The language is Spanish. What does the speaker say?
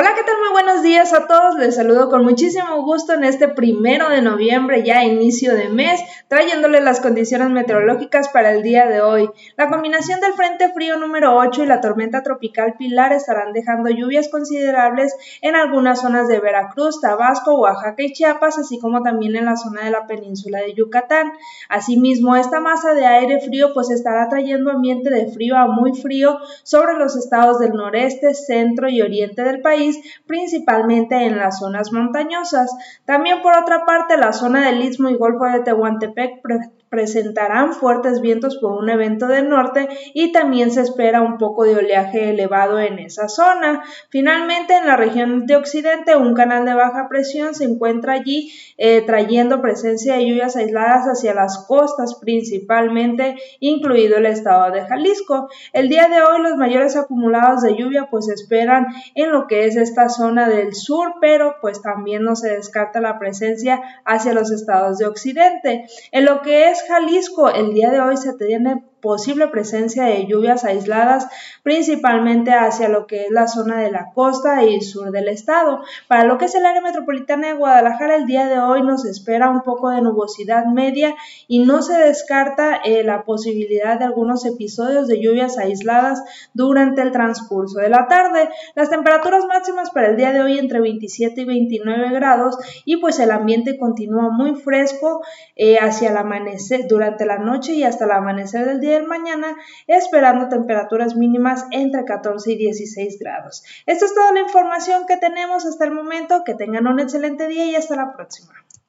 Hola, ¿qué tal? Muy buenos días a todos. Les saludo con muchísimo gusto en este primero de noviembre, ya inicio de mes, trayéndole las condiciones meteorológicas para el día de hoy. La combinación del Frente Frío número 8 y la tormenta tropical Pilar estarán dejando lluvias considerables en algunas zonas de Veracruz, Tabasco, Oaxaca y Chiapas, así como también en la zona de la península de Yucatán. Asimismo, esta masa de aire frío pues estará trayendo ambiente de frío a muy frío sobre los estados del noreste, centro y oriente del país principalmente en las zonas montañosas. También por otra parte, la zona del Istmo y Golfo de Tehuantepec presentarán fuertes vientos por un evento del norte y también se espera un poco de oleaje elevado en esa zona. Finalmente, en la región de Occidente, un canal de baja presión se encuentra allí eh, trayendo presencia de lluvias aisladas hacia las costas principalmente, incluido el estado de Jalisco. El día de hoy los mayores acumulados de lluvia pues esperan en lo que es esta zona del sur, pero pues también no se descarta la presencia hacia los estados de Occidente. En lo que es Jalisco, el día de hoy se tiene posible presencia de lluvias aisladas, principalmente hacia lo que es la zona de la costa y sur del estado. Para lo que es el área metropolitana de Guadalajara, el día de hoy nos espera un poco de nubosidad media y no se descarta eh, la posibilidad de algunos episodios de lluvias aisladas durante el transcurso de la tarde. Las temperaturas máximas para el día de hoy entre 27 y 29 grados y pues el ambiente continúa muy fresco eh, hacia el amanecer durante la noche y hasta el amanecer del día mañana, esperando temperaturas mínimas entre 14 y 16 grados. Esta es toda la información que tenemos hasta el momento. Que tengan un excelente día y hasta la próxima.